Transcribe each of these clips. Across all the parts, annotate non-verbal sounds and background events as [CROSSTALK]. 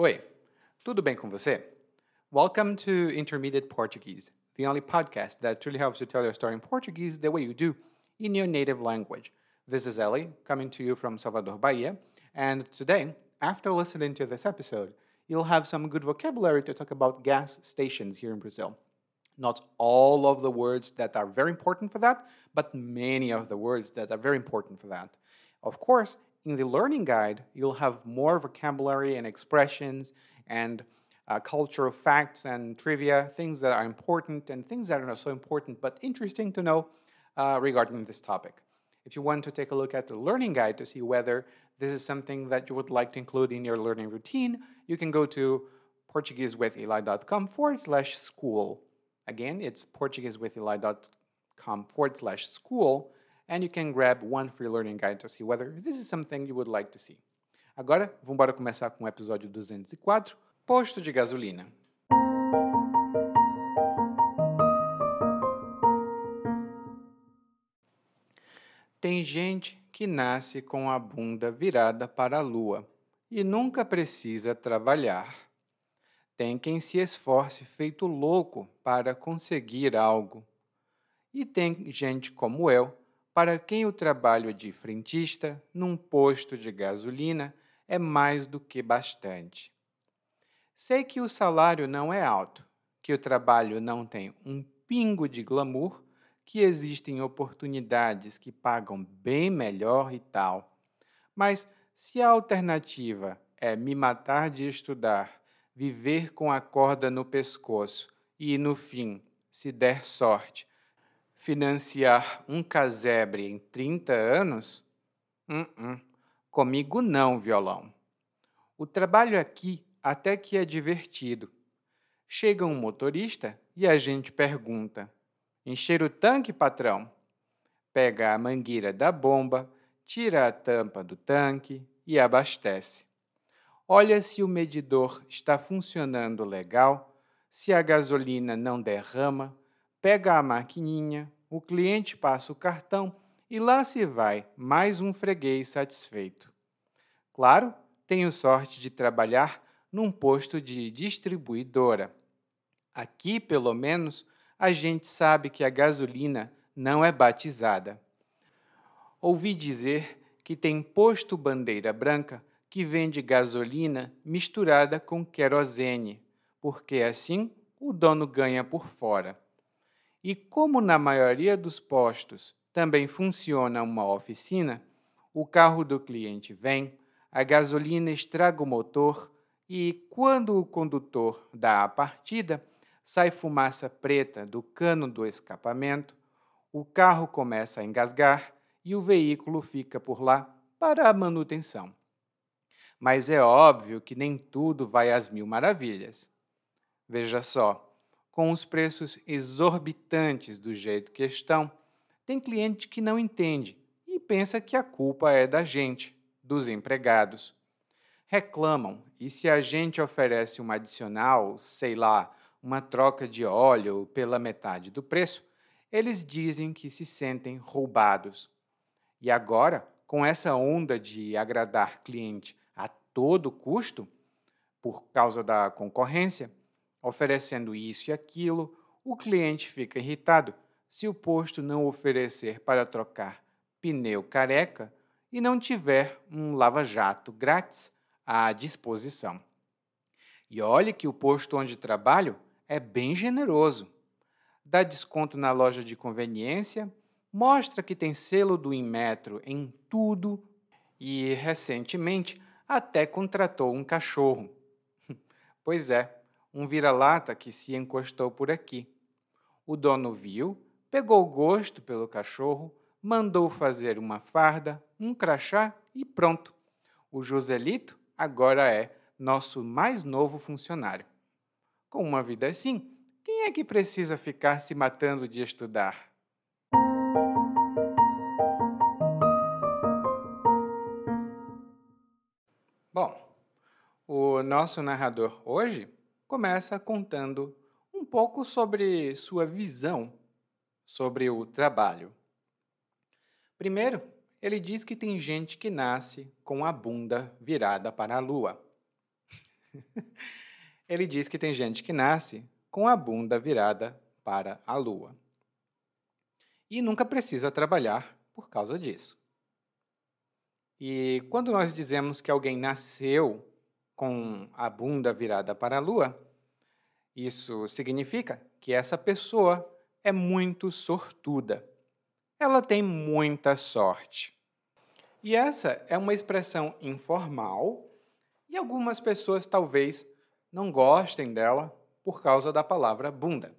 Oi, tudo bem com você? Welcome to Intermediate Portuguese, the only podcast that truly helps you tell your story in Portuguese the way you do in your native language. This is Ellie, coming to you from Salvador, Bahia, and today, after listening to this episode, you'll have some good vocabulary to talk about gas stations here in Brazil. Not all of the words that are very important for that, but many of the words that are very important for that. Of course, in the learning guide, you'll have more vocabulary and expressions and uh, cultural facts and trivia, things that are important and things that are not so important but interesting to know uh, regarding this topic. If you want to take a look at the learning guide to see whether this is something that you would like to include in your learning routine, you can go to PortugueseWithEli.com forward slash school. Again, it's PortugueseWithEli.com forward slash school and you can grab one free learning guide to see whether this is something you would like to see. Agora, vamos começar com o episódio 204, Posto de Gasolina. Tem gente que nasce com a bunda virada para a lua e nunca precisa trabalhar. Tem quem se esforce feito louco para conseguir algo. E tem gente como eu para quem o trabalho de frentista num posto de gasolina é mais do que bastante. Sei que o salário não é alto, que o trabalho não tem um pingo de glamour, que existem oportunidades que pagam bem melhor e tal. Mas se a alternativa é me matar de estudar, viver com a corda no pescoço e, no fim, se der sorte, financiar um casebre em 30 anos? Uh -uh. Comigo não, violão. O trabalho aqui até que é divertido. Chega um motorista e a gente pergunta: Encher o tanque, patrão? Pega a mangueira da bomba, tira a tampa do tanque e abastece. Olha se o medidor está funcionando legal, se a gasolina não derrama, pega a maquininha, o cliente passa o cartão e lá se vai mais um freguês satisfeito. Claro, tenho sorte de trabalhar num posto de distribuidora. Aqui, pelo menos, a gente sabe que a gasolina não é batizada. Ouvi dizer que tem posto bandeira branca que vende gasolina misturada com querosene, porque assim o dono ganha por fora. E como na maioria dos postos também funciona uma oficina, o carro do cliente vem, a gasolina estraga o motor e, quando o condutor dá a partida, sai fumaça preta do cano do escapamento, o carro começa a engasgar e o veículo fica por lá para a manutenção. Mas é óbvio que nem tudo vai às mil maravilhas. Veja só, com os preços exorbitantes do jeito que estão, tem cliente que não entende e pensa que a culpa é da gente, dos empregados. Reclamam e se a gente oferece um adicional, sei lá, uma troca de óleo pela metade do preço, eles dizem que se sentem roubados. E agora, com essa onda de agradar cliente a todo custo, por causa da concorrência, oferecendo isso e aquilo, o cliente fica irritado se o posto não oferecer para trocar pneu careca e não tiver um lava-jato grátis à disposição. E olhe que o posto onde trabalho é bem generoso. Dá desconto na loja de conveniência, mostra que tem selo do Inmetro em tudo e, recentemente, até contratou um cachorro. [LAUGHS] pois é, um vira-lata que se encostou por aqui. O dono viu, pegou gosto pelo cachorro, mandou fazer uma farda, um crachá e pronto. O Joselito agora é nosso mais novo funcionário. Com uma vida assim, quem é que precisa ficar se matando de estudar? Bom, o nosso narrador hoje começa contando um pouco sobre sua visão sobre o trabalho. Primeiro, ele diz que tem gente que nasce com a bunda virada para a lua. [LAUGHS] Ele diz que tem gente que nasce com a bunda virada para a lua. E nunca precisa trabalhar por causa disso. E quando nós dizemos que alguém nasceu com a bunda virada para a lua, isso significa que essa pessoa é muito sortuda. Ela tem muita sorte. E essa é uma expressão informal e algumas pessoas talvez não gostem dela por causa da palavra bunda.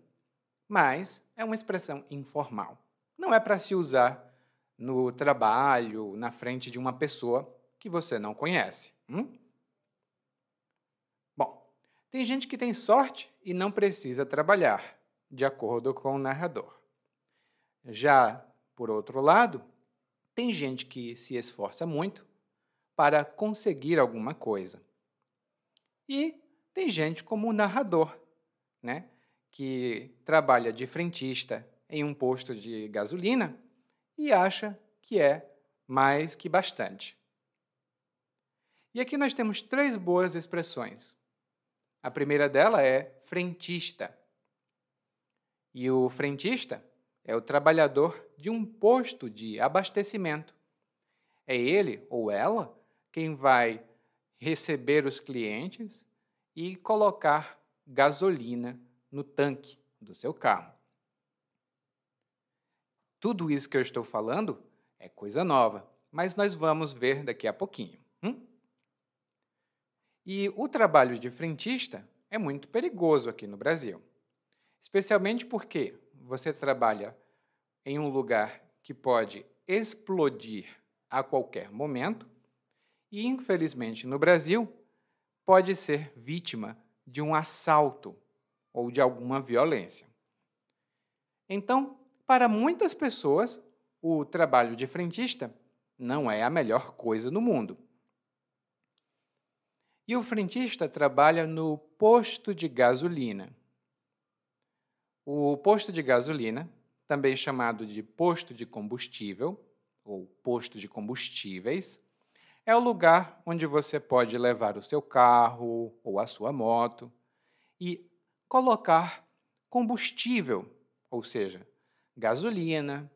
Mas é uma expressão informal. Não é para se usar no trabalho, na frente de uma pessoa que você não conhece. Hum? Tem gente que tem sorte e não precisa trabalhar, de acordo com o narrador. Já, por outro lado, tem gente que se esforça muito para conseguir alguma coisa. E tem gente como o narrador, né, que trabalha de frentista em um posto de gasolina e acha que é mais que bastante. E aqui nós temos três boas expressões. A primeira dela é frentista. E o frentista é o trabalhador de um posto de abastecimento. É ele ou ela quem vai receber os clientes e colocar gasolina no tanque do seu carro. Tudo isso que eu estou falando é coisa nova, mas nós vamos ver daqui a pouquinho. Hum? E o trabalho de frentista é muito perigoso aqui no Brasil, especialmente porque você trabalha em um lugar que pode explodir a qualquer momento e, infelizmente, no Brasil, pode ser vítima de um assalto ou de alguma violência. Então, para muitas pessoas, o trabalho de frentista não é a melhor coisa no mundo. E o frentista trabalha no posto de gasolina. O posto de gasolina, também chamado de posto de combustível ou posto de combustíveis, é o lugar onde você pode levar o seu carro ou a sua moto e colocar combustível, ou seja, gasolina,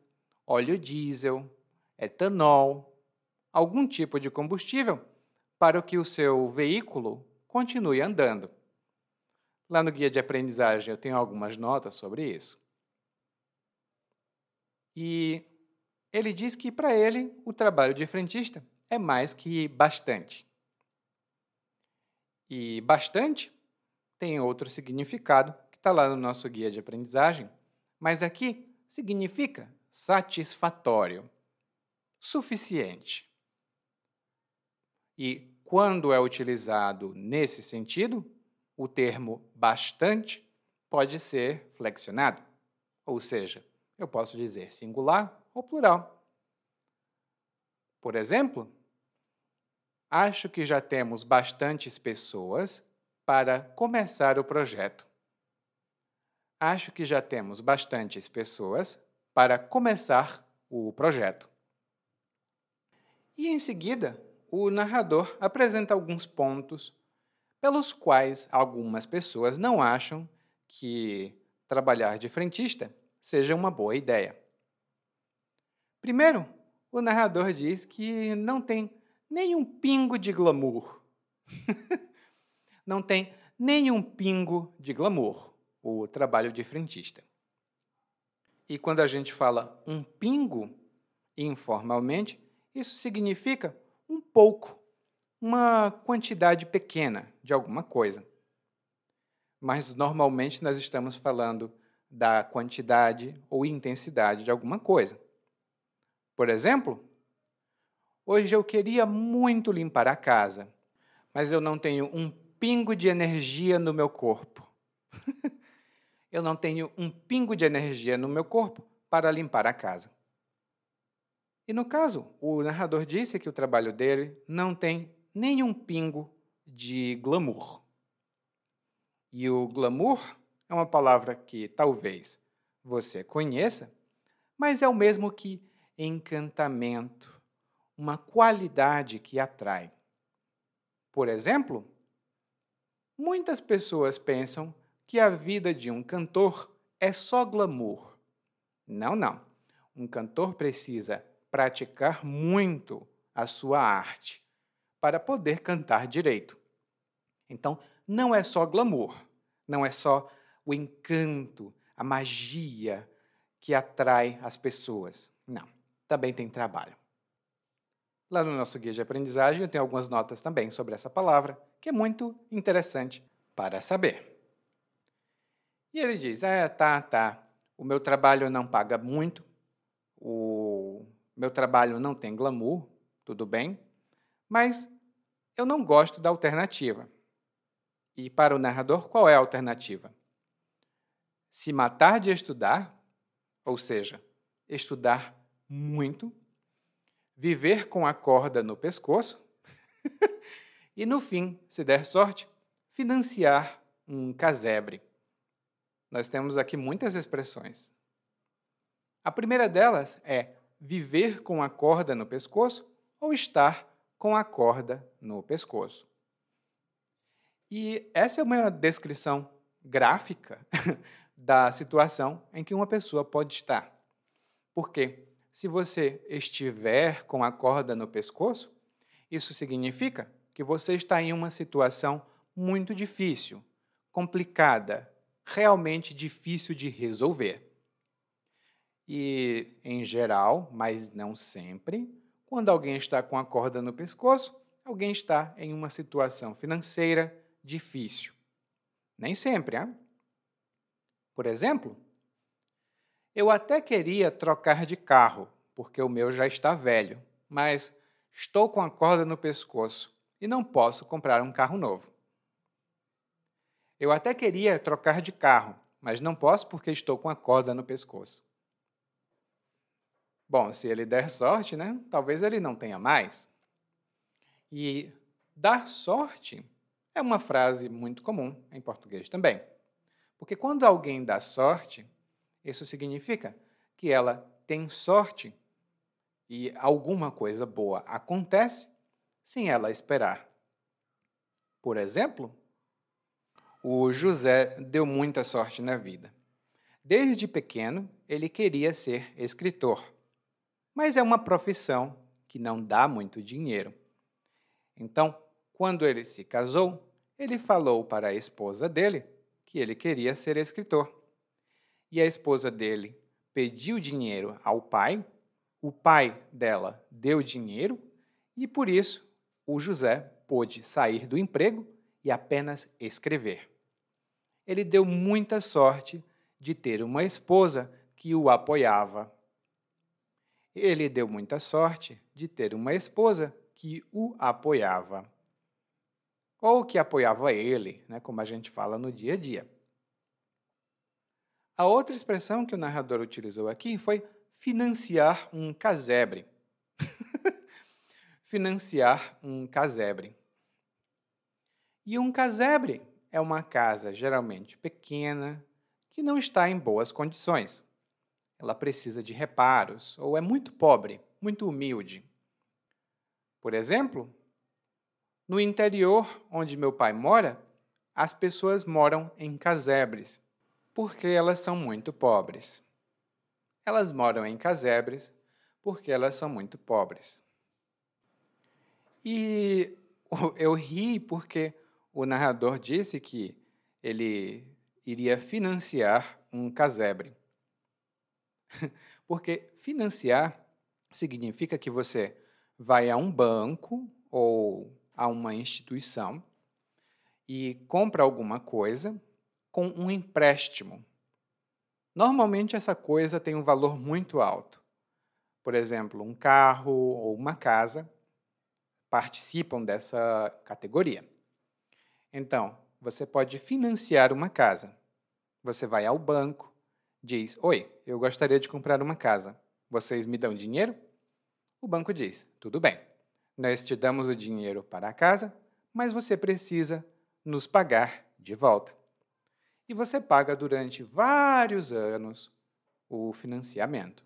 óleo diesel, etanol, algum tipo de combustível para que o seu veículo continue andando. Lá no guia de aprendizagem eu tenho algumas notas sobre isso. E ele diz que para ele o trabalho de frentista é mais que bastante. E bastante tem outro significado que está lá no nosso guia de aprendizagem, mas aqui significa satisfatório, suficiente. E quando é utilizado nesse sentido, o termo bastante pode ser flexionado, ou seja, eu posso dizer singular ou plural. Por exemplo, acho que já temos bastantes pessoas para começar o projeto. Acho que já temos bastantes pessoas para começar o projeto. E em seguida, o narrador apresenta alguns pontos pelos quais algumas pessoas não acham que trabalhar de frentista seja uma boa ideia. Primeiro, o narrador diz que não tem nenhum pingo de glamour. [LAUGHS] não tem nenhum pingo de glamour o trabalho de frentista. E quando a gente fala um pingo, informalmente, isso significa um pouco, uma quantidade pequena de alguma coisa. Mas normalmente nós estamos falando da quantidade ou intensidade de alguma coisa. Por exemplo, hoje eu queria muito limpar a casa, mas eu não tenho um pingo de energia no meu corpo. [LAUGHS] eu não tenho um pingo de energia no meu corpo para limpar a casa. E no caso, o narrador disse que o trabalho dele não tem nenhum pingo de glamour. E o glamour é uma palavra que talvez você conheça, mas é o mesmo que encantamento, uma qualidade que atrai. Por exemplo, Muitas pessoas pensam que a vida de um cantor é só glamour. Não, não. Um cantor precisa praticar muito a sua arte para poder cantar direito. Então, não é só glamour, não é só o encanto, a magia que atrai as pessoas. Não, também tem trabalho. Lá no nosso guia de aprendizagem eu tenho algumas notas também sobre essa palavra, que é muito interessante para saber. E ele diz: É, tá, tá. O meu trabalho não paga muito, o meu trabalho não tem glamour, tudo bem, mas eu não gosto da alternativa. E para o narrador, qual é a alternativa? Se matar de estudar, ou seja, estudar muito, viver com a corda no pescoço [LAUGHS] e, no fim, se der sorte, financiar um casebre. Nós temos aqui muitas expressões. A primeira delas é viver com a corda no pescoço ou estar com a corda no pescoço. E essa é uma descrição gráfica [LAUGHS] da situação em que uma pessoa pode estar. Porque se você estiver com a corda no pescoço, isso significa que você está em uma situação muito difícil, complicada, realmente difícil de resolver. E, em geral, mas não sempre, quando alguém está com a corda no pescoço, alguém está em uma situação financeira difícil. Nem sempre, hein? Por exemplo, eu até queria trocar de carro, porque o meu já está velho, mas estou com a corda no pescoço e não posso comprar um carro novo. Eu até queria trocar de carro, mas não posso porque estou com a corda no pescoço. Bom, se ele der sorte, né? Talvez ele não tenha mais. E dar sorte é uma frase muito comum em português também. Porque quando alguém dá sorte, isso significa que ela tem sorte e alguma coisa boa acontece sem ela esperar. Por exemplo, o José deu muita sorte na vida. Desde pequeno, ele queria ser escritor, mas é uma profissão que não dá muito dinheiro. Então, quando ele se casou, ele falou para a esposa dele que ele queria ser escritor. E a esposa dele pediu dinheiro ao pai, o pai dela deu dinheiro e por isso o José pôde sair do emprego e apenas escrever ele deu muita sorte de ter uma esposa que o apoiava. Ele deu muita sorte de ter uma esposa que o apoiava. Ou que apoiava ele, né, como a gente fala no dia a dia. A outra expressão que o narrador utilizou aqui foi financiar um casebre. [LAUGHS] financiar um casebre. E um casebre é uma casa geralmente pequena, que não está em boas condições. Ela precisa de reparos ou é muito pobre, muito humilde. Por exemplo, no interior onde meu pai mora, as pessoas moram em casebres, porque elas são muito pobres. Elas moram em casebres porque elas são muito pobres. E eu ri porque o narrador disse que ele iria financiar um casebre. [LAUGHS] Porque financiar significa que você vai a um banco ou a uma instituição e compra alguma coisa com um empréstimo. Normalmente essa coisa tem um valor muito alto. Por exemplo, um carro ou uma casa participam dessa categoria. Então, você pode financiar uma casa. Você vai ao banco, diz: Oi, eu gostaria de comprar uma casa. Vocês me dão dinheiro? O banco diz: Tudo bem, nós te damos o dinheiro para a casa, mas você precisa nos pagar de volta. E você paga durante vários anos o financiamento.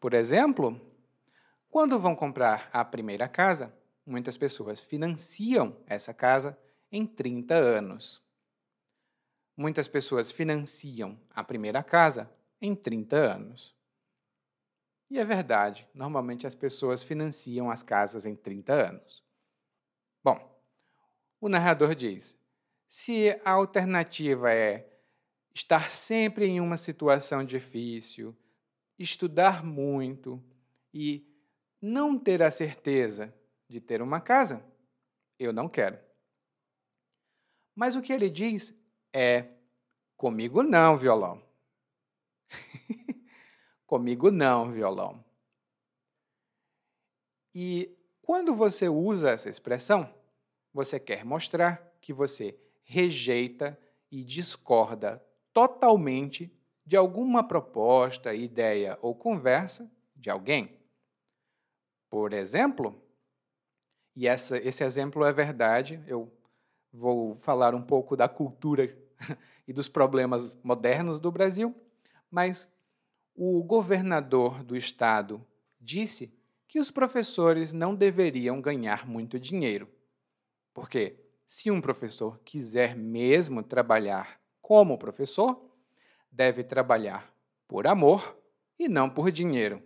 Por exemplo, quando vão comprar a primeira casa, muitas pessoas financiam essa casa em 30 anos. Muitas pessoas financiam a primeira casa em 30 anos. E é verdade, normalmente as pessoas financiam as casas em 30 anos. Bom, o narrador diz: se a alternativa é estar sempre em uma situação difícil, estudar muito e não ter a certeza de ter uma casa, eu não quero. Mas o que ele diz é: comigo não, violão. [LAUGHS] comigo não, violão. E quando você usa essa expressão, você quer mostrar que você rejeita e discorda totalmente de alguma proposta, ideia ou conversa de alguém. Por exemplo, e essa, esse exemplo é verdade, eu vou falar um pouco da cultura [LAUGHS] e dos problemas modernos do Brasil, mas o governador do estado disse que os professores não deveriam ganhar muito dinheiro. Porque se um professor quiser mesmo trabalhar como professor, deve trabalhar por amor e não por dinheiro.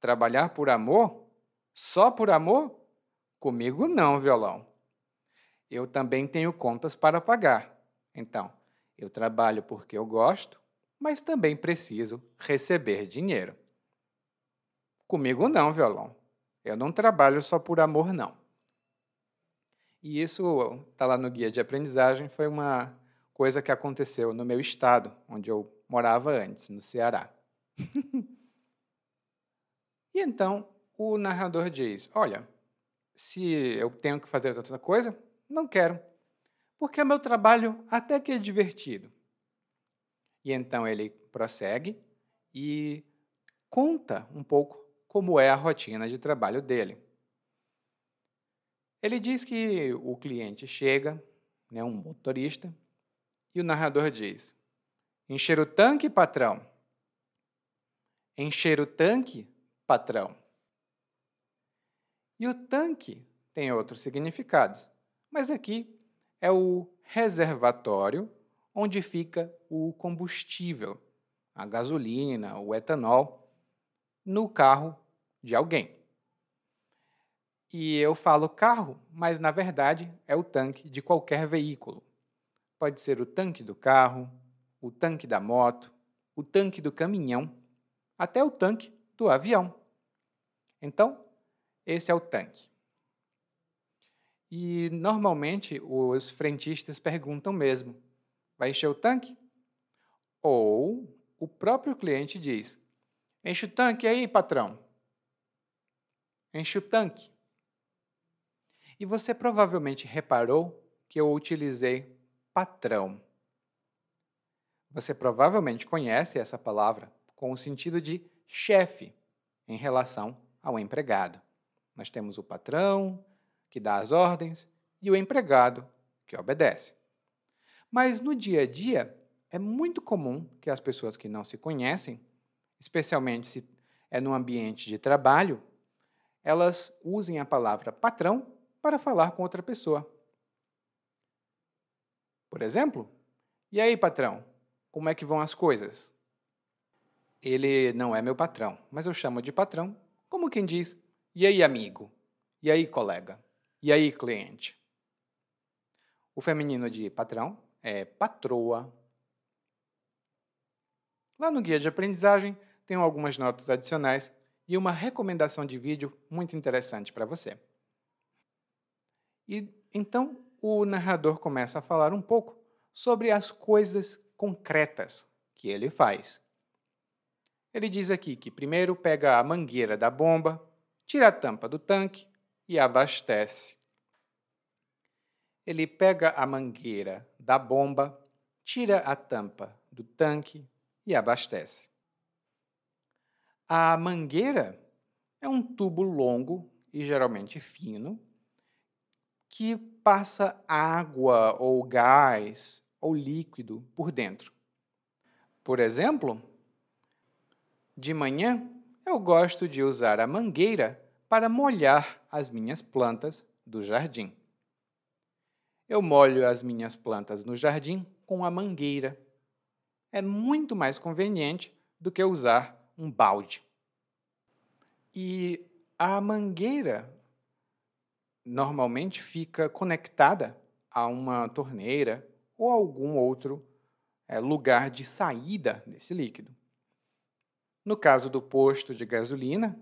Trabalhar por amor? Só por amor? Comigo não, violão. Eu também tenho contas para pagar. Então, eu trabalho porque eu gosto, mas também preciso receber dinheiro. Comigo não, violão. Eu não trabalho só por amor, não. E isso está lá no guia de aprendizagem, foi uma coisa que aconteceu no meu estado, onde eu morava antes, no Ceará. [LAUGHS] e então o narrador diz: Olha, se eu tenho que fazer outra coisa, não quero, porque o meu trabalho até que é divertido. E então ele prossegue e conta um pouco como é a rotina de trabalho dele. Ele diz que o cliente chega, né, um motorista, e o narrador diz: Encher o tanque, patrão. Encher o tanque, patrão. E o tanque tem outros significados, mas aqui é o reservatório onde fica o combustível, a gasolina, o etanol, no carro de alguém. E eu falo carro, mas na verdade é o tanque de qualquer veículo. Pode ser o tanque do carro, o tanque da moto, o tanque do caminhão, até o tanque do avião. Então, esse é o tanque. E normalmente os frentistas perguntam mesmo: vai encher o tanque? Ou o próprio cliente diz: enche o tanque aí, patrão. Enche o tanque. E você provavelmente reparou que eu utilizei patrão. Você provavelmente conhece essa palavra com o sentido de chefe em relação ao empregado. Nós temos o patrão, que dá as ordens, e o empregado, que obedece. Mas no dia a dia, é muito comum que as pessoas que não se conhecem, especialmente se é no ambiente de trabalho, elas usem a palavra patrão para falar com outra pessoa. Por exemplo, e aí, patrão, como é que vão as coisas? Ele não é meu patrão, mas eu chamo de patrão, como quem diz: e aí, amigo? E aí, colega? E aí, cliente? O feminino de patrão é patroa. Lá no guia de aprendizagem tem algumas notas adicionais e uma recomendação de vídeo muito interessante para você. E então o narrador começa a falar um pouco sobre as coisas concretas que ele faz. Ele diz aqui que primeiro pega a mangueira da bomba, tira a tampa do tanque e abastece. Ele pega a mangueira da bomba, tira a tampa do tanque e abastece. A mangueira é um tubo longo e geralmente fino que passa água ou gás ou líquido por dentro. Por exemplo, de manhã eu gosto de usar a mangueira para molhar as minhas plantas do jardim. Eu molho as minhas plantas no jardim com a mangueira. É muito mais conveniente do que usar um balde. E a mangueira normalmente fica conectada a uma torneira ou algum outro é, lugar de saída desse líquido. No caso do posto de gasolina,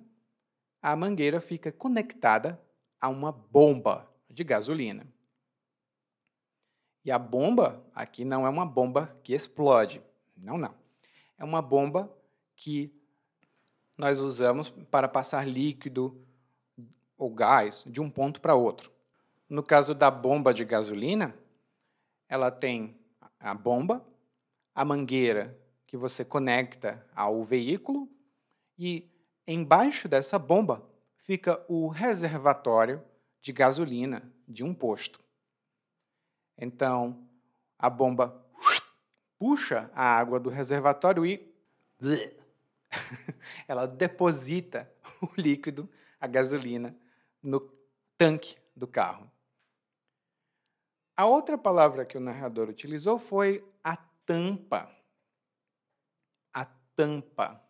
a mangueira fica conectada a uma bomba de gasolina. E a bomba aqui não é uma bomba que explode. Não, não. É uma bomba que nós usamos para passar líquido ou gás de um ponto para outro. No caso da bomba de gasolina, ela tem a bomba, a mangueira que você conecta ao veículo e embaixo dessa bomba fica o reservatório de gasolina de um posto. Então, a bomba puxa a água do reservatório e [LAUGHS] ela deposita o líquido, a gasolina, no tanque do carro. A outra palavra que o narrador utilizou foi a tampa. A tampa.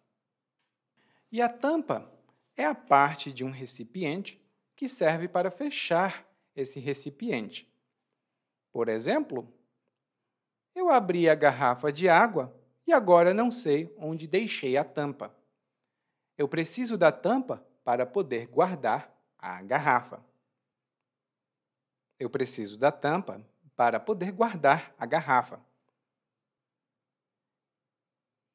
E a tampa é a parte de um recipiente que serve para fechar esse recipiente. Por exemplo, eu abri a garrafa de água e agora não sei onde deixei a tampa. Eu preciso da tampa para poder guardar a garrafa. Eu preciso da tampa para poder guardar a garrafa.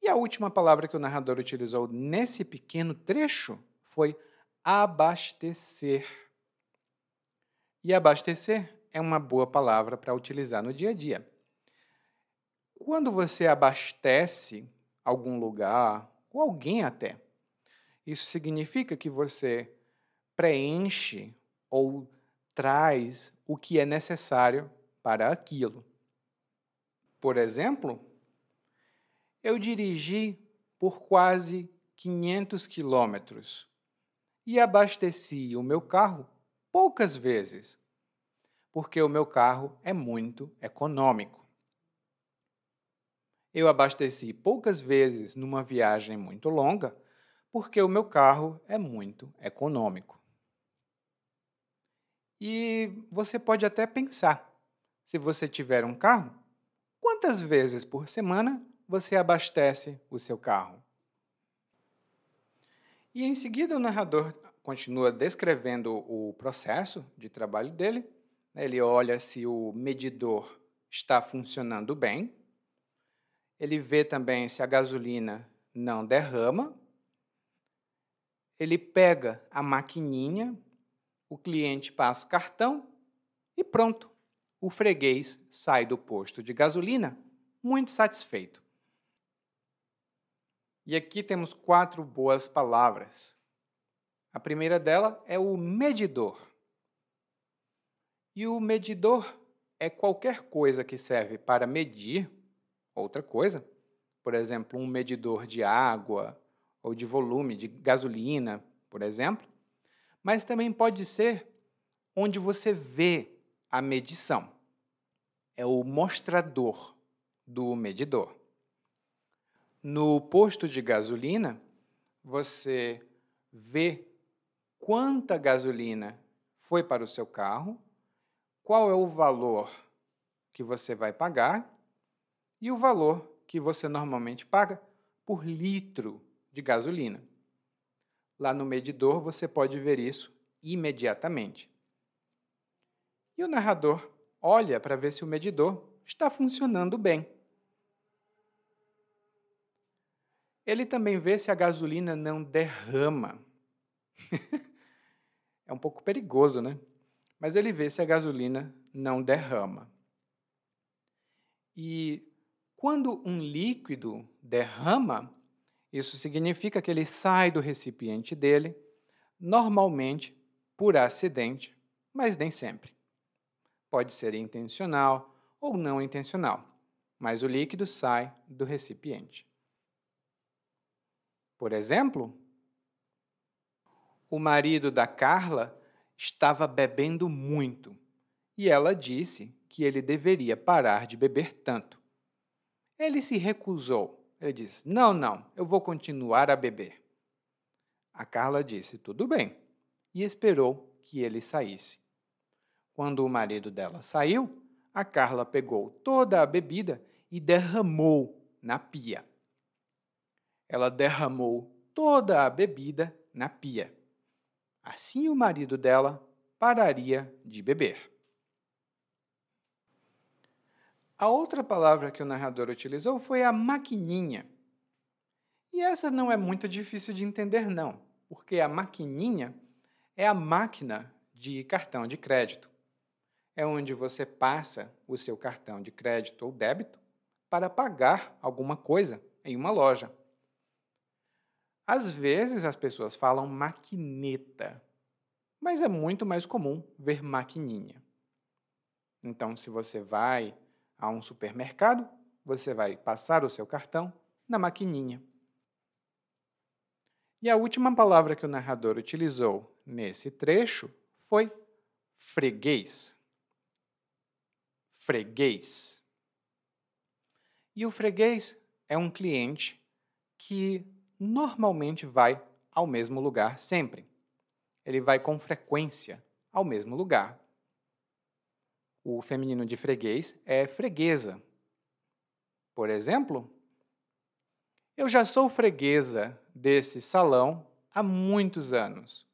E a última palavra que o narrador utilizou nesse pequeno trecho foi abastecer. E abastecer é uma boa palavra para utilizar no dia a dia. Quando você abastece algum lugar, ou alguém até, isso significa que você preenche ou traz o que é necessário para aquilo. Por exemplo, eu dirigi por quase 500 quilômetros e abasteci o meu carro poucas vezes, porque o meu carro é muito econômico. Eu abasteci poucas vezes numa viagem muito longa, porque o meu carro é muito econômico. E você pode até pensar: se você tiver um carro, quantas vezes por semana você abastece o seu carro? E em seguida o narrador continua descrevendo o processo de trabalho dele. Ele olha se o medidor está funcionando bem. Ele vê também se a gasolina não derrama ele pega a maquininha, o cliente passa o cartão e pronto. O freguês sai do posto de gasolina muito satisfeito. E aqui temos quatro boas palavras. A primeira dela é o medidor. E o medidor é qualquer coisa que serve para medir outra coisa. Por exemplo, um medidor de água, ou de volume de gasolina, por exemplo, mas também pode ser onde você vê a medição. É o mostrador do medidor. No posto de gasolina, você vê quanta gasolina foi para o seu carro, qual é o valor que você vai pagar e o valor que você normalmente paga por litro de gasolina. Lá no medidor você pode ver isso imediatamente. E o narrador olha para ver se o medidor está funcionando bem. Ele também vê se a gasolina não derrama. [LAUGHS] é um pouco perigoso, né? Mas ele vê se a gasolina não derrama. E quando um líquido derrama, isso significa que ele sai do recipiente dele, normalmente por acidente, mas nem sempre. Pode ser intencional ou não intencional, mas o líquido sai do recipiente. Por exemplo, o marido da Carla estava bebendo muito e ela disse que ele deveria parar de beber tanto. Ele se recusou. Ele disse: Não, não, eu vou continuar a beber. A Carla disse: Tudo bem, e esperou que ele saísse. Quando o marido dela saiu, a Carla pegou toda a bebida e derramou na pia. Ela derramou toda a bebida na pia. Assim o marido dela pararia de beber. A outra palavra que o narrador utilizou foi a maquininha. E essa não é muito difícil de entender, não, porque a maquininha é a máquina de cartão de crédito. É onde você passa o seu cartão de crédito ou débito para pagar alguma coisa em uma loja. Às vezes as pessoas falam maquineta, mas é muito mais comum ver maquininha. Então, se você vai a um supermercado, você vai passar o seu cartão na maquininha. E a última palavra que o narrador utilizou nesse trecho foi freguês. Freguês. E o freguês é um cliente que normalmente vai ao mesmo lugar sempre. Ele vai com frequência ao mesmo lugar. O feminino de freguês é freguesa. Por exemplo, eu já sou freguesa desse salão há muitos anos.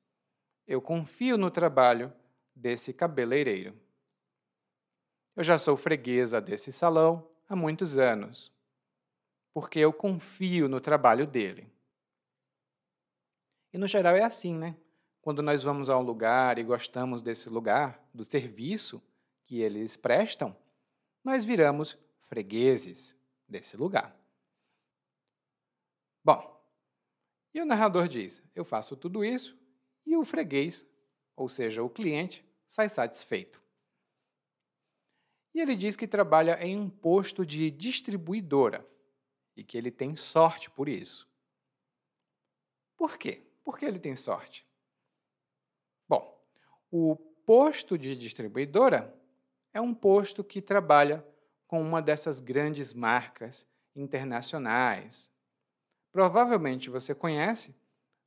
Eu confio no trabalho desse cabeleireiro. Eu já sou freguesa desse salão há muitos anos, porque eu confio no trabalho dele. E no geral é assim, né? Quando nós vamos a um lugar e gostamos desse lugar, do serviço, que eles prestam, nós viramos fregueses desse lugar. Bom, e o narrador diz: Eu faço tudo isso e o freguês, ou seja, o cliente, sai satisfeito. E ele diz que trabalha em um posto de distribuidora e que ele tem sorte por isso. Por quê? Por que ele tem sorte? Bom, o posto de distribuidora é um posto que trabalha com uma dessas grandes marcas internacionais. Provavelmente você conhece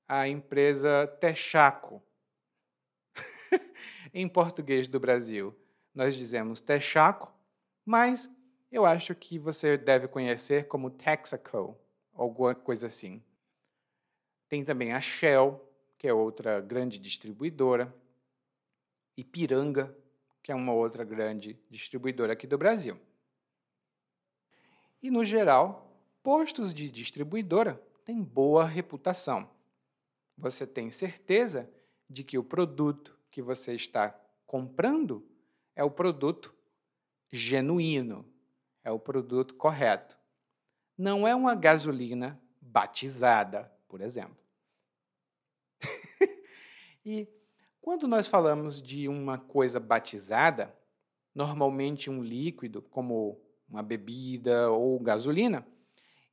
a empresa Texaco. [LAUGHS] em português do Brasil, nós dizemos Texaco, mas eu acho que você deve conhecer como Texaco, alguma coisa assim. Tem também a Shell, que é outra grande distribuidora, Ipiranga, que é uma outra grande distribuidora aqui do Brasil. E, no geral, postos de distribuidora têm boa reputação. Você tem certeza de que o produto que você está comprando é o produto genuíno, é o produto correto. Não é uma gasolina batizada, por exemplo. [LAUGHS] e quando nós falamos de uma coisa batizada, normalmente um líquido, como uma bebida ou gasolina,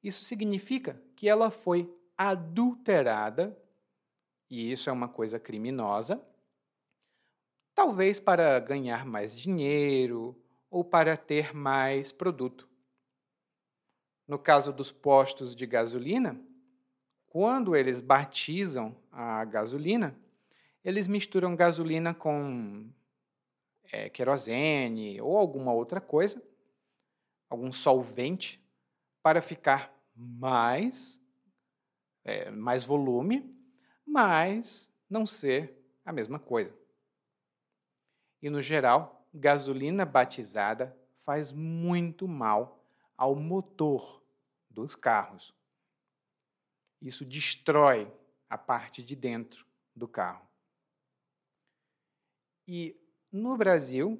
isso significa que ela foi adulterada, e isso é uma coisa criminosa, talvez para ganhar mais dinheiro ou para ter mais produto. No caso dos postos de gasolina, quando eles batizam a gasolina, eles misturam gasolina com é, querosene ou alguma outra coisa, algum solvente, para ficar mais, é, mais volume, mas não ser a mesma coisa. E, no geral, gasolina batizada faz muito mal ao motor dos carros. Isso destrói a parte de dentro do carro. E no Brasil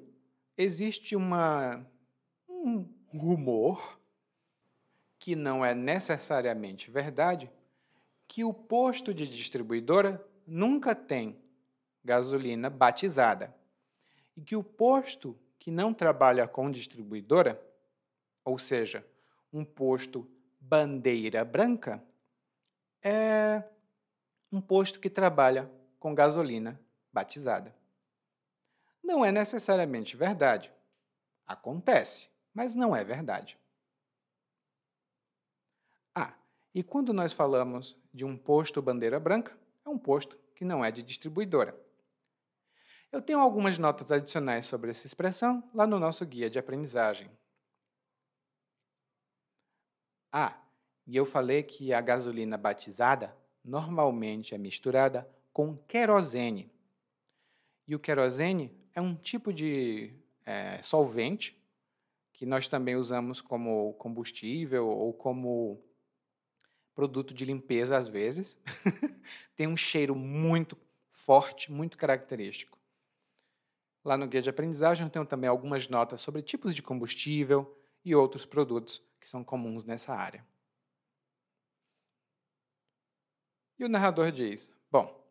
existe uma, um rumor, que não é necessariamente verdade, que o posto de distribuidora nunca tem gasolina batizada. E que o posto que não trabalha com distribuidora, ou seja, um posto bandeira branca, é um posto que trabalha com gasolina batizada. não é necessariamente verdade. Acontece, mas não é verdade. Ah, e quando nós falamos de um posto bandeira branca, é um posto que não é de distribuidora. Eu tenho algumas notas adicionais sobre essa expressão lá no nosso guia de aprendizagem. Ah, e eu falei que a gasolina batizada normalmente é misturada com querosene. E o querosene é um tipo de é, solvente que nós também usamos como combustível ou como produto de limpeza às vezes. [LAUGHS] Tem um cheiro muito forte, muito característico. Lá no guia de aprendizagem eu tenho também algumas notas sobre tipos de combustível e outros produtos que são comuns nessa área. E o narrador diz: Bom,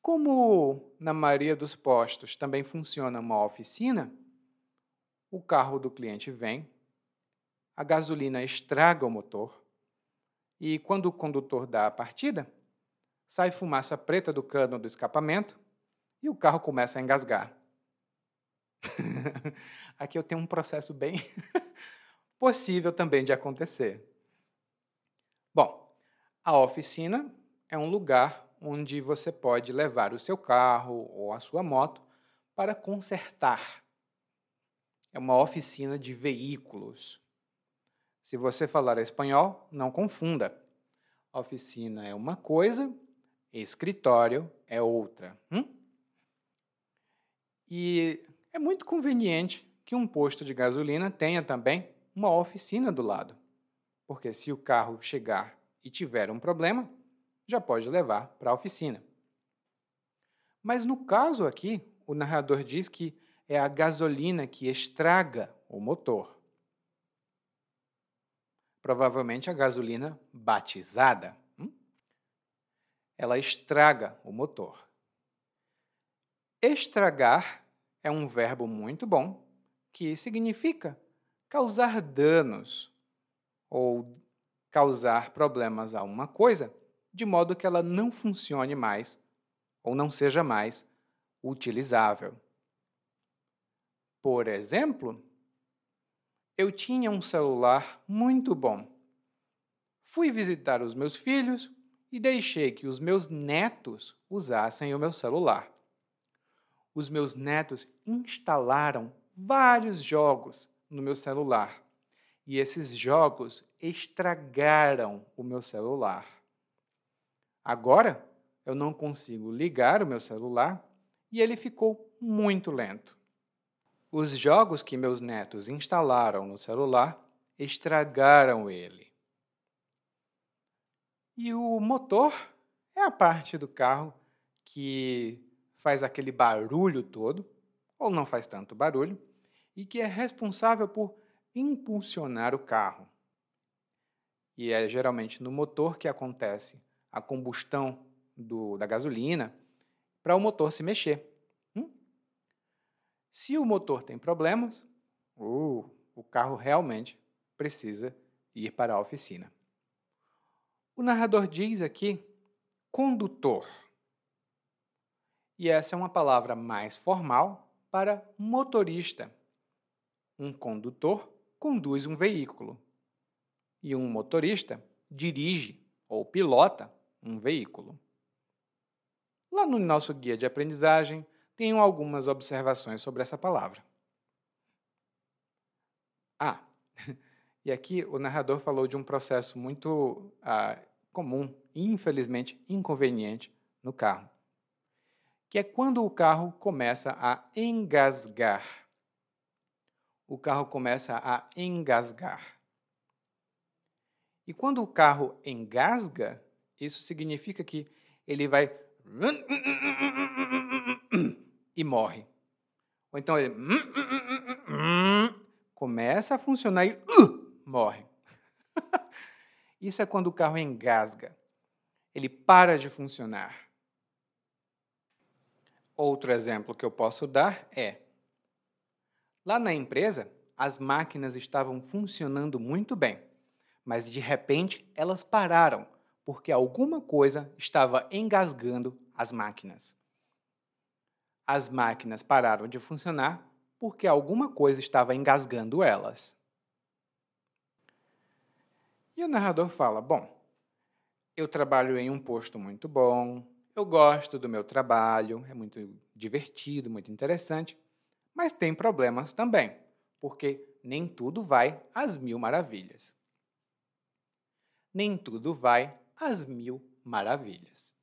como na maioria dos postos também funciona uma oficina, o carro do cliente vem, a gasolina estraga o motor, e quando o condutor dá a partida, sai fumaça preta do cano do escapamento e o carro começa a engasgar. [LAUGHS] Aqui eu tenho um processo bem [LAUGHS] possível também de acontecer. Bom, a oficina é um lugar onde você pode levar o seu carro ou a sua moto para consertar. É uma oficina de veículos. Se você falar espanhol, não confunda. Oficina é uma coisa, escritório é outra. Hum? E é muito conveniente que um posto de gasolina tenha também uma oficina do lado. Porque se o carro chegar e tiver um problema, já pode levar para a oficina. Mas no caso aqui, o narrador diz que é a gasolina que estraga o motor provavelmente a gasolina batizada. Hum? Ela estraga o motor. Estragar é um verbo muito bom que significa causar danos ou causar problemas a uma coisa de modo que ela não funcione mais ou não seja mais utilizável. Por exemplo, eu tinha um celular muito bom. Fui visitar os meus filhos e deixei que os meus netos usassem o meu celular. Os meus netos instalaram vários jogos no meu celular e esses jogos estragaram o meu celular. Agora eu não consigo ligar o meu celular e ele ficou muito lento. Os jogos que meus netos instalaram no celular estragaram ele. E o motor é a parte do carro que faz aquele barulho todo, ou não faz tanto barulho, e que é responsável por impulsionar o carro. E é geralmente no motor que acontece a combustão do, da gasolina para o motor se mexer. Se o motor tem problemas, uh, o carro realmente precisa ir para a oficina. O narrador diz aqui condutor. E essa é uma palavra mais formal para motorista. Um condutor conduz um veículo e um motorista dirige ou pilota um veículo. Lá no nosso guia de aprendizagem, tenho algumas observações sobre essa palavra. Ah, [LAUGHS] e aqui o narrador falou de um processo muito ah, comum, infelizmente inconveniente, no carro, que é quando o carro começa a engasgar. O carro começa a engasgar. E quando o carro engasga, isso significa que ele vai e morre. Ou então ele começa a funcionar e morre. [LAUGHS] Isso é quando o carro engasga. Ele para de funcionar. Outro exemplo que eu posso dar é: lá na empresa, as máquinas estavam funcionando muito bem, mas de repente elas pararam porque alguma coisa estava engasgando as máquinas. As máquinas pararam de funcionar porque alguma coisa estava engasgando elas. E o narrador fala: Bom, eu trabalho em um posto muito bom, eu gosto do meu trabalho, é muito divertido, muito interessante, mas tem problemas também, porque nem tudo vai às mil maravilhas. Nem tudo vai às mil maravilhas.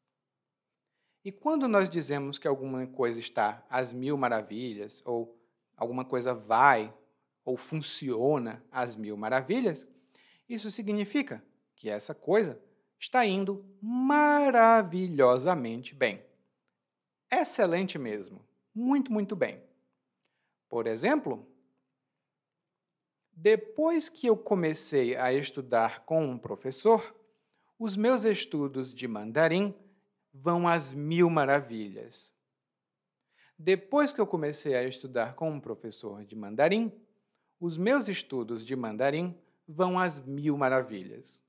E quando nós dizemos que alguma coisa está às mil maravilhas, ou alguma coisa vai ou funciona às mil maravilhas, isso significa que essa coisa está indo maravilhosamente bem. Excelente mesmo. Muito, muito bem. Por exemplo, depois que eu comecei a estudar com um professor, os meus estudos de mandarim vão às mil maravilhas. Depois que eu comecei a estudar com um professor de mandarim, os meus estudos de mandarim vão às mil maravilhas.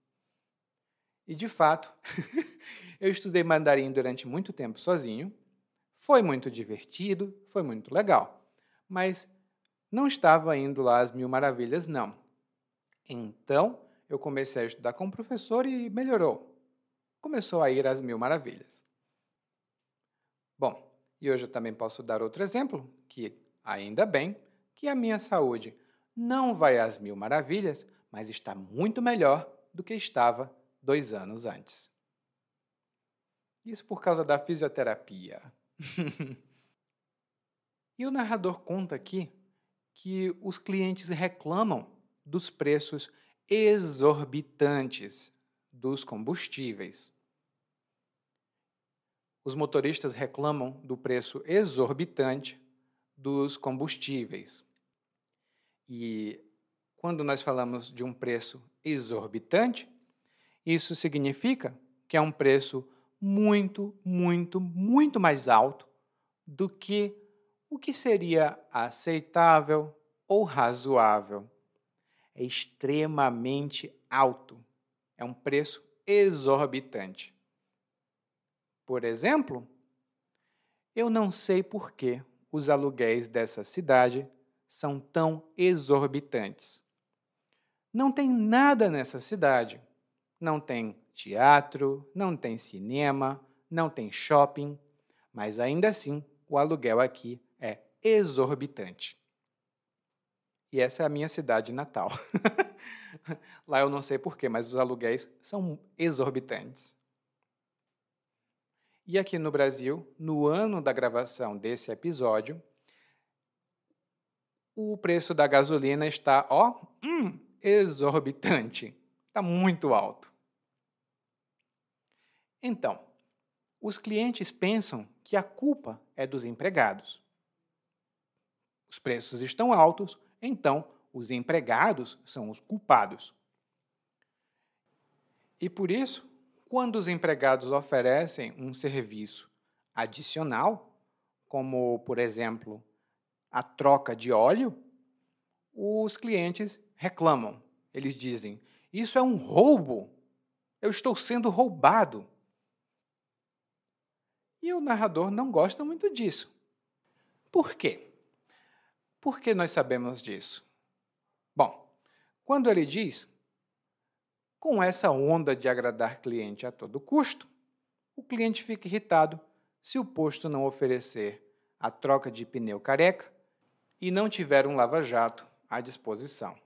E de fato, [LAUGHS] eu estudei mandarim durante muito tempo sozinho. Foi muito divertido, foi muito legal. Mas não estava indo lá às mil maravilhas, não. Então, eu comecei a estudar com o professor e melhorou. Começou a ir às mil maravilhas. Bom, e hoje eu também posso dar outro exemplo, que, ainda bem, que a minha saúde não vai às mil maravilhas, mas está muito melhor do que estava dois anos antes. Isso por causa da fisioterapia. [LAUGHS] e o narrador conta aqui que os clientes reclamam dos preços exorbitantes dos combustíveis os motoristas reclamam do preço exorbitante dos combustíveis. E quando nós falamos de um preço exorbitante, isso significa que é um preço muito, muito, muito mais alto do que o que seria aceitável ou razoável. É extremamente alto. É um preço exorbitante. Por exemplo, eu não sei por que os aluguéis dessa cidade são tão exorbitantes. Não tem nada nessa cidade. Não tem teatro, não tem cinema, não tem shopping, mas ainda assim o aluguel aqui exorbitante. E essa é a minha cidade natal. [LAUGHS] Lá eu não sei porquê, mas os aluguéis são exorbitantes. E aqui no Brasil, no ano da gravação desse episódio, o preço da gasolina está, ó, hum, exorbitante. Está muito alto. Então, os clientes pensam que a culpa é dos empregados. Os preços estão altos, então os empregados são os culpados. E por isso, quando os empregados oferecem um serviço adicional, como, por exemplo, a troca de óleo, os clientes reclamam. Eles dizem: Isso é um roubo. Eu estou sendo roubado. E o narrador não gosta muito disso. Por quê? Por que nós sabemos disso? Bom, quando ele diz com essa onda de agradar cliente a todo custo, o cliente fica irritado se o posto não oferecer a troca de pneu careca e não tiver um lava-jato à disposição.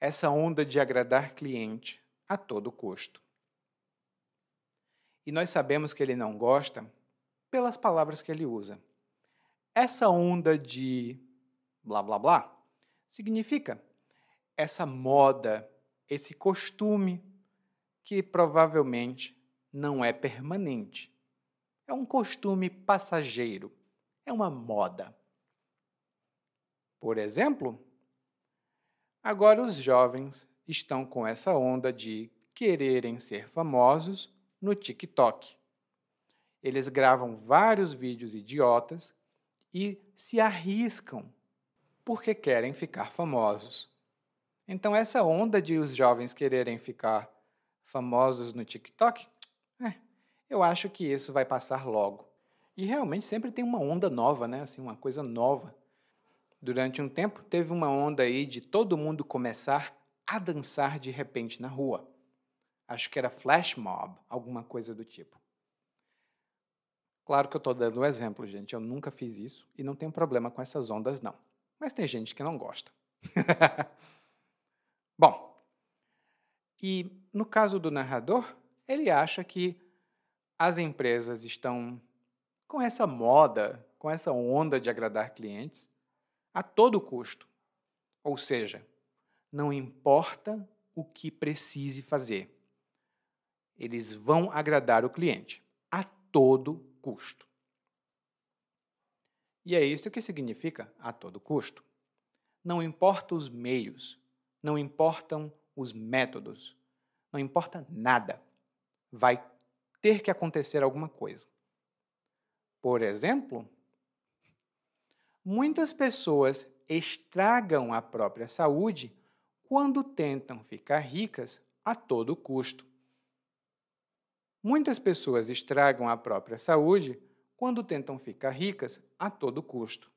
Essa onda de agradar cliente a todo custo. E nós sabemos que ele não gosta pelas palavras que ele usa. Essa onda de blá blá blá significa essa moda, esse costume que provavelmente não é permanente. É um costume passageiro, é uma moda. Por exemplo, agora os jovens estão com essa onda de quererem ser famosos no TikTok. Eles gravam vários vídeos idiotas e se arriscam porque querem ficar famosos. Então, essa onda de os jovens quererem ficar famosos no TikTok, é, eu acho que isso vai passar logo. E realmente sempre tem uma onda nova, né? Assim, uma coisa nova. Durante um tempo, teve uma onda aí de todo mundo começar a dançar de repente na rua. Acho que era flash mob, alguma coisa do tipo. Claro que eu estou dando um exemplo, gente. Eu nunca fiz isso e não tenho problema com essas ondas, não. Mas tem gente que não gosta. [LAUGHS] Bom, e no caso do narrador, ele acha que as empresas estão com essa moda, com essa onda de agradar clientes a todo custo. Ou seja, não importa o que precise fazer, eles vão agradar o cliente todo custo. E é isso que significa a todo custo. Não importa os meios, não importam os métodos, não importa nada. Vai ter que acontecer alguma coisa. Por exemplo, muitas pessoas estragam a própria saúde quando tentam ficar ricas a todo custo. Muitas pessoas estragam a própria saúde quando tentam ficar ricas a todo custo.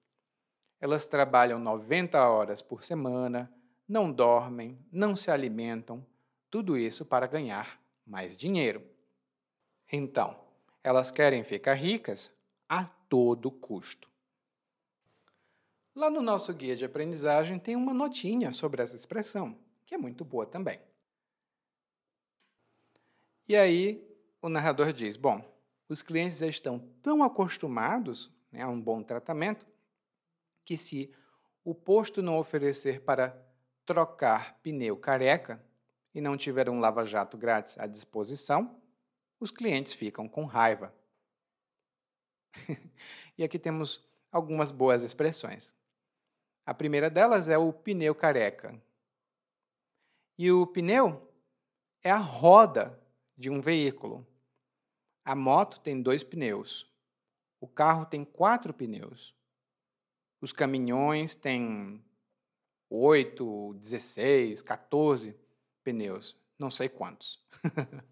Elas trabalham 90 horas por semana, não dormem, não se alimentam, tudo isso para ganhar mais dinheiro. Então, elas querem ficar ricas a todo custo. Lá no nosso guia de aprendizagem tem uma notinha sobre essa expressão, que é muito boa também. E aí o narrador diz: Bom, os clientes já estão tão acostumados né, a um bom tratamento que, se o posto não oferecer para trocar pneu careca e não tiver um lava-jato grátis à disposição, os clientes ficam com raiva. [LAUGHS] e aqui temos algumas boas expressões. A primeira delas é o pneu careca. E o pneu é a roda de um veículo. A moto tem dois pneus. O carro tem quatro pneus. Os caminhões têm oito, dezesseis, 14 pneus. Não sei quantos. [LAUGHS]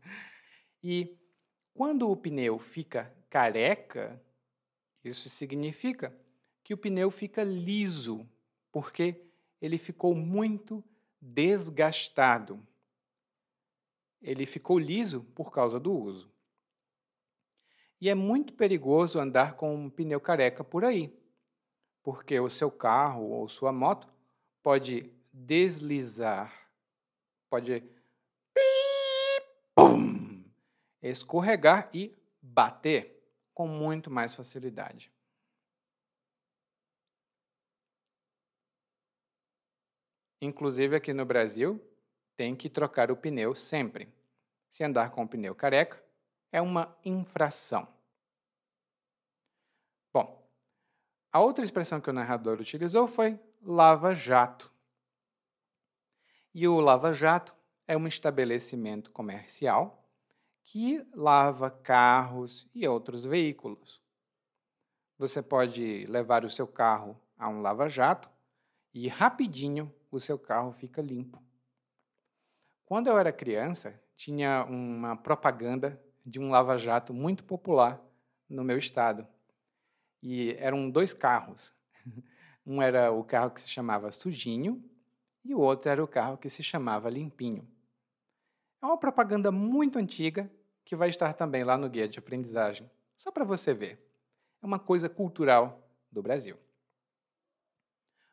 e quando o pneu fica careca, isso significa que o pneu fica liso, porque ele ficou muito desgastado. Ele ficou liso por causa do uso. E é muito perigoso andar com um pneu careca por aí, porque o seu carro ou sua moto pode deslizar, pode escorregar e bater com muito mais facilidade. Inclusive aqui no Brasil, tem que trocar o pneu sempre. Se andar com o pneu careca, é uma infração. Bom, a outra expressão que o narrador utilizou foi lava-jato. E o lava-jato é um estabelecimento comercial que lava carros e outros veículos. Você pode levar o seu carro a um lava-jato e rapidinho o seu carro fica limpo. Quando eu era criança, tinha uma propaganda de um lava-jato muito popular no meu estado. E eram dois carros. [LAUGHS] Um era o carro que se chamava Sujinho e o outro era o carro que se chamava Limpinho. É uma propaganda muito antiga que vai estar também lá no guia de aprendizagem, só para você ver. É uma coisa cultural do Brasil.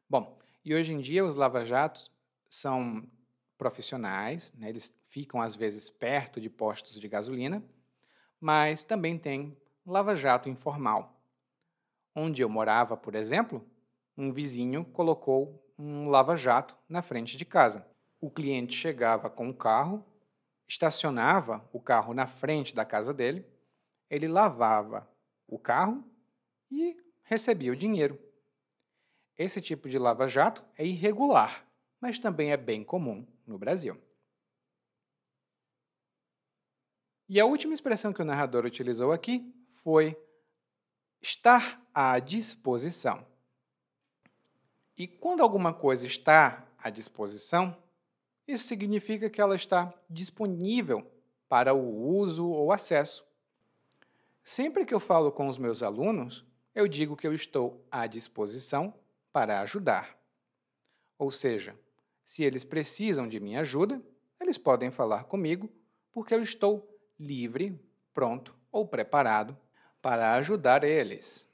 Bom, e hoje em dia os lava-jatos são profissionais, né? eles ficam às vezes perto de postos de gasolina, mas também tem lava-jato informal. Onde eu morava, por exemplo, um vizinho colocou um lava-jato na frente de casa. O cliente chegava com o carro, estacionava o carro na frente da casa dele, ele lavava o carro e recebia o dinheiro. Esse tipo de lava-jato é irregular, mas também é bem comum no Brasil. E a última expressão que o narrador utilizou aqui foi estar à disposição. E quando alguma coisa está à disposição, isso significa que ela está disponível para o uso ou acesso. Sempre que eu falo com os meus alunos, eu digo que eu estou à disposição para ajudar. Ou seja, se eles precisam de minha ajuda, eles podem falar comigo, porque eu estou livre, pronto ou preparado para ajudar eles.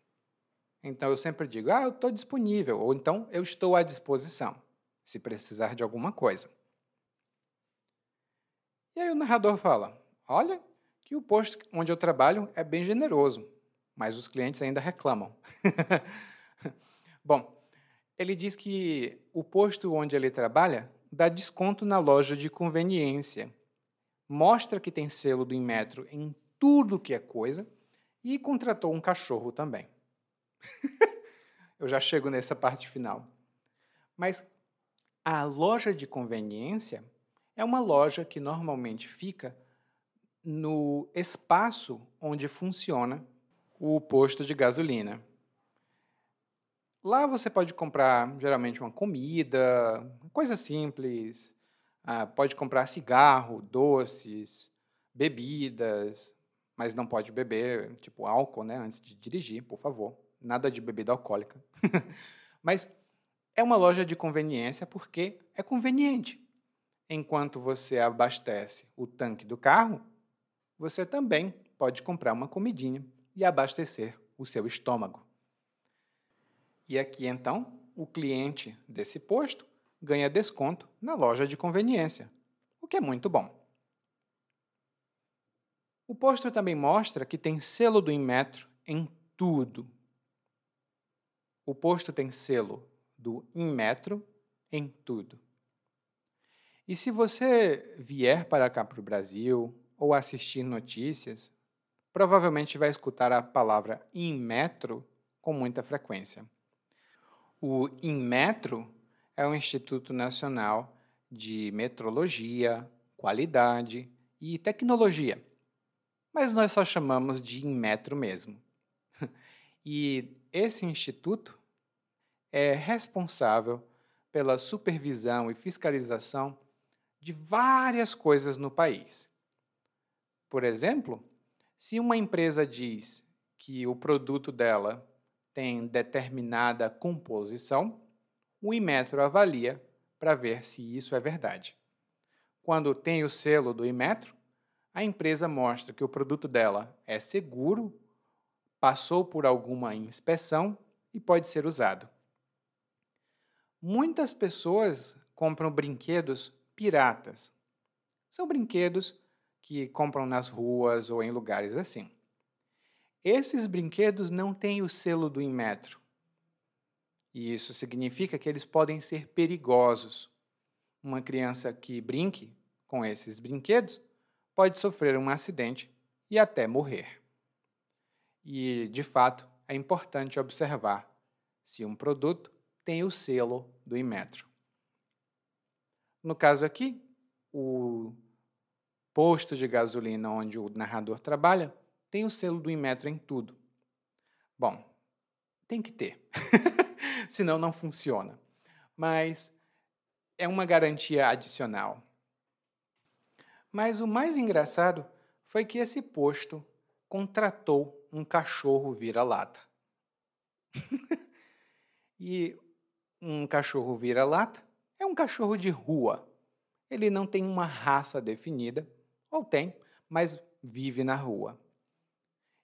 Então eu sempre digo: ah, eu estou disponível, ou então eu estou à disposição, se precisar de alguma coisa. E aí o narrador fala: olha, que o posto onde eu trabalho é bem generoso, mas os clientes ainda reclamam. [LAUGHS] Bom, ele diz que o posto onde ele trabalha dá desconto na loja de conveniência, mostra que tem selo do Inmetro em tudo que é coisa e contratou um cachorro também. [LAUGHS] Eu já chego nessa parte final. Mas a loja de conveniência é uma loja que normalmente fica no espaço onde funciona o posto de gasolina. Lá você pode comprar geralmente uma comida, coisa simples, ah, pode comprar cigarro, doces, bebidas, mas não pode beber, tipo álcool, né, antes de dirigir, por favor. Nada de bebida alcoólica. [LAUGHS] mas é uma loja de conveniência porque é conveniente. Enquanto você abastece o tanque do carro, você também pode comprar uma comidinha e abastecer o seu estômago. E aqui então, o cliente desse posto ganha desconto na loja de conveniência, o que é muito bom. O posto também mostra que tem selo do Inmetro em tudo. O posto tem selo do Inmetro em tudo. E se você vier para cá para o Brasil ou assistir notícias, provavelmente vai escutar a palavra Inmetro com muita frequência. O Inmetro é o Instituto Nacional de Metrologia, Qualidade e Tecnologia, mas nós só chamamos de Inmetro mesmo. [LAUGHS] E esse instituto é responsável pela supervisão e fiscalização de várias coisas no país. Por exemplo, se uma empresa diz que o produto dela tem determinada composição, o Inmetro avalia para ver se isso é verdade. Quando tem o selo do Inmetro, a empresa mostra que o produto dela é seguro, passou por alguma inspeção e pode ser usado. Muitas pessoas compram brinquedos piratas. São brinquedos que compram nas ruas ou em lugares assim. Esses brinquedos não têm o selo do Inmetro. E isso significa que eles podem ser perigosos. Uma criança que brinque com esses brinquedos pode sofrer um acidente e até morrer. E, de fato, é importante observar se um produto tem o selo do Inmetro. No caso aqui, o posto de gasolina onde o narrador trabalha tem o selo do Inmetro em tudo. Bom, tem que ter, [LAUGHS] senão não funciona. Mas é uma garantia adicional. Mas o mais engraçado foi que esse posto contratou um cachorro vira-lata. [LAUGHS] e um cachorro vira-lata é um cachorro de rua. Ele não tem uma raça definida, ou tem, mas vive na rua.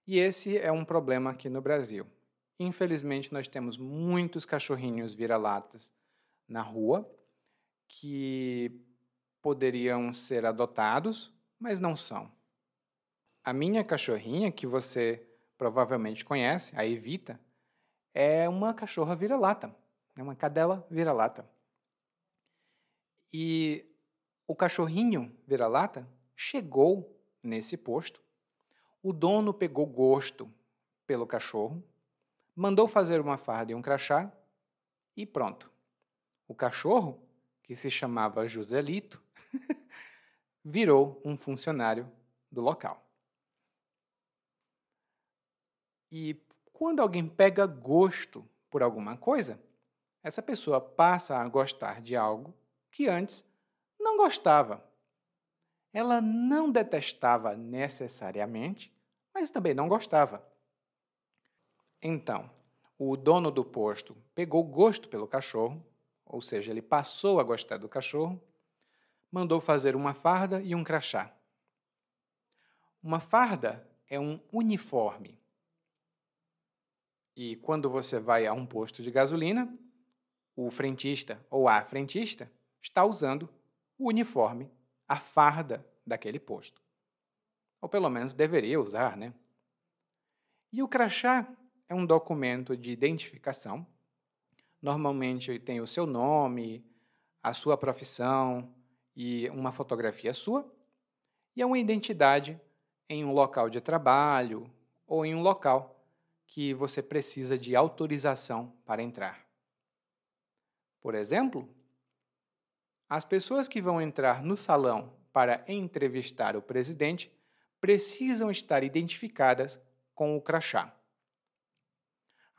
E esse é um problema aqui no Brasil. Infelizmente, nós temos muitos cachorrinhos vira-latas na rua que poderiam ser adotados, mas não são. A minha cachorrinha, que você provavelmente conhece, a Evita, é uma cachorra vira-lata, é uma cadela vira-lata. E o cachorrinho vira-lata chegou nesse posto. O dono pegou gosto pelo cachorro, mandou fazer uma farda e um crachá e pronto. O cachorro, que se chamava Joselito, [LAUGHS] virou um funcionário do local. E quando alguém pega gosto por alguma coisa, essa pessoa passa a gostar de algo que antes não gostava. Ela não detestava necessariamente, mas também não gostava. Então, o dono do posto pegou gosto pelo cachorro, ou seja, ele passou a gostar do cachorro, mandou fazer uma farda e um crachá. Uma farda é um uniforme. E quando você vai a um posto de gasolina, o frentista ou a frentista está usando o uniforme, a farda daquele posto. Ou pelo menos deveria usar, né? E o crachá é um documento de identificação. Normalmente tem o seu nome, a sua profissão e uma fotografia sua. E é uma identidade em um local de trabalho ou em um local que você precisa de autorização para entrar. Por exemplo, as pessoas que vão entrar no salão para entrevistar o presidente precisam estar identificadas com o crachá.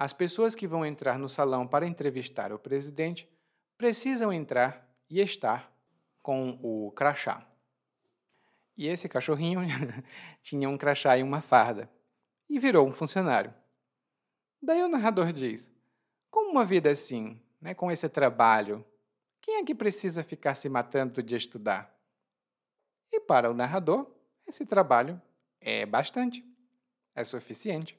As pessoas que vão entrar no salão para entrevistar o presidente precisam entrar e estar com o crachá. E esse cachorrinho [LAUGHS] tinha um crachá e uma farda e virou um funcionário. Daí o narrador diz: Como uma vida assim, né, com esse trabalho, quem é que precisa ficar se matando de estudar? E para o narrador, esse trabalho é bastante, é suficiente.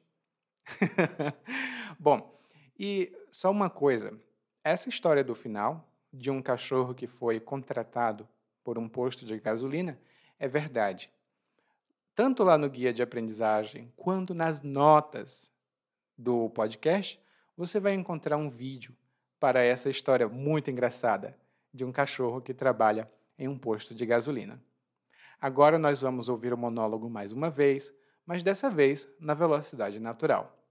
[LAUGHS] Bom, e só uma coisa: essa história do final, de um cachorro que foi contratado por um posto de gasolina, é verdade. Tanto lá no guia de aprendizagem quanto nas notas do podcast, você vai encontrar um vídeo para essa história muito engraçada de um cachorro que trabalha em um posto de gasolina. Agora nós vamos ouvir o monólogo mais uma vez, mas dessa vez na velocidade natural.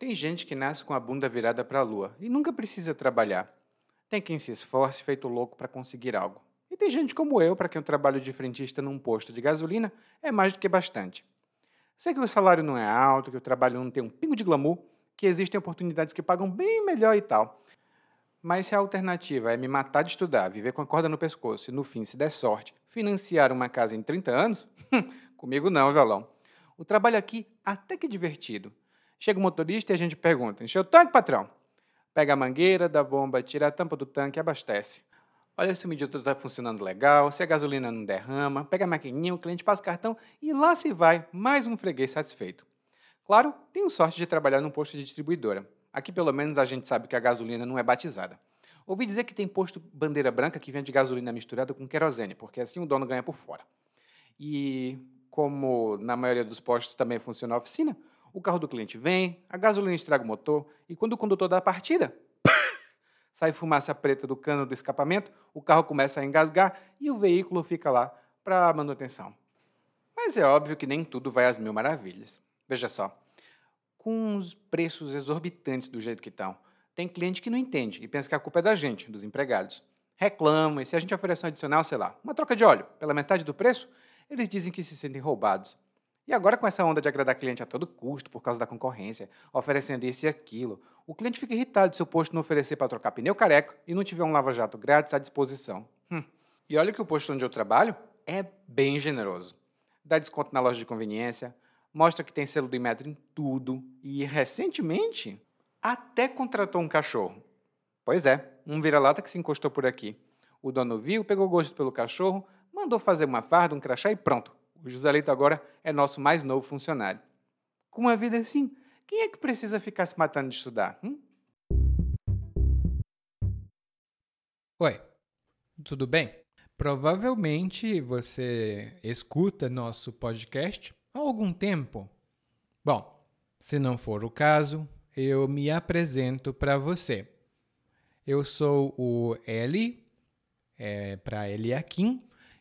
Tem gente que nasce com a bunda virada para a lua e nunca precisa trabalhar. Tem quem se esforce feito louco para conseguir algo. E tem gente como eu, para quem o trabalho de frentista num posto de gasolina é mais do que bastante. Sei que o salário não é alto, que o trabalho não tem um pingo de glamour, que existem oportunidades que pagam bem melhor e tal. Mas se a alternativa é me matar de estudar, viver com a corda no pescoço e, no fim, se der sorte, financiar uma casa em 30 anos, [LAUGHS] comigo não, violão. O trabalho aqui até que é divertido. Chega o motorista e a gente pergunta: encheu o tanque, patrão? Pega a mangueira da bomba, tira a tampa do tanque e abastece. Olha se o medidor está funcionando legal, se a gasolina não derrama, pega a maquininha, o cliente passa o cartão e lá se vai, mais um freguês satisfeito. Claro, tenho sorte de trabalhar num posto de distribuidora. Aqui, pelo menos, a gente sabe que a gasolina não é batizada. Ouvi dizer que tem posto bandeira branca que vende gasolina misturada com querosene, porque assim o dono ganha por fora. E como na maioria dos postos também funciona a oficina, o carro do cliente vem, a gasolina estraga o motor, e quando o condutor dá a partida, [LAUGHS] sai fumaça preta do cano do escapamento, o carro começa a engasgar e o veículo fica lá para manutenção. Mas é óbvio que nem tudo vai às mil maravilhas. Veja só, com os preços exorbitantes do jeito que estão, tem cliente que não entende e pensa que a culpa é da gente, dos empregados. Reclamam e se a gente oferece um adicional, sei lá, uma troca de óleo pela metade do preço, eles dizem que se sentem roubados. E agora, com essa onda de agradar cliente a todo custo, por causa da concorrência, oferecendo isso e aquilo, o cliente fica irritado se o posto não oferecer para trocar pneu careca e não tiver um lava-jato grátis à disposição. Hum. E olha que o posto onde eu trabalho é bem generoso. Dá desconto na loja de conveniência, mostra que tem selo do Imetro em tudo e, recentemente, até contratou um cachorro. Pois é, um vira-lata que se encostou por aqui. O dono viu, pegou gosto pelo cachorro, mandou fazer uma farda, um crachá e pronto. O Joselito agora é nosso mais novo funcionário. Com uma vida assim, quem é que precisa ficar se matando de estudar? Hum? Oi, tudo bem? Provavelmente você escuta nosso podcast há algum tempo. Bom, se não for o caso, eu me apresento para você. Eu sou o Eli, é, para Eliakim,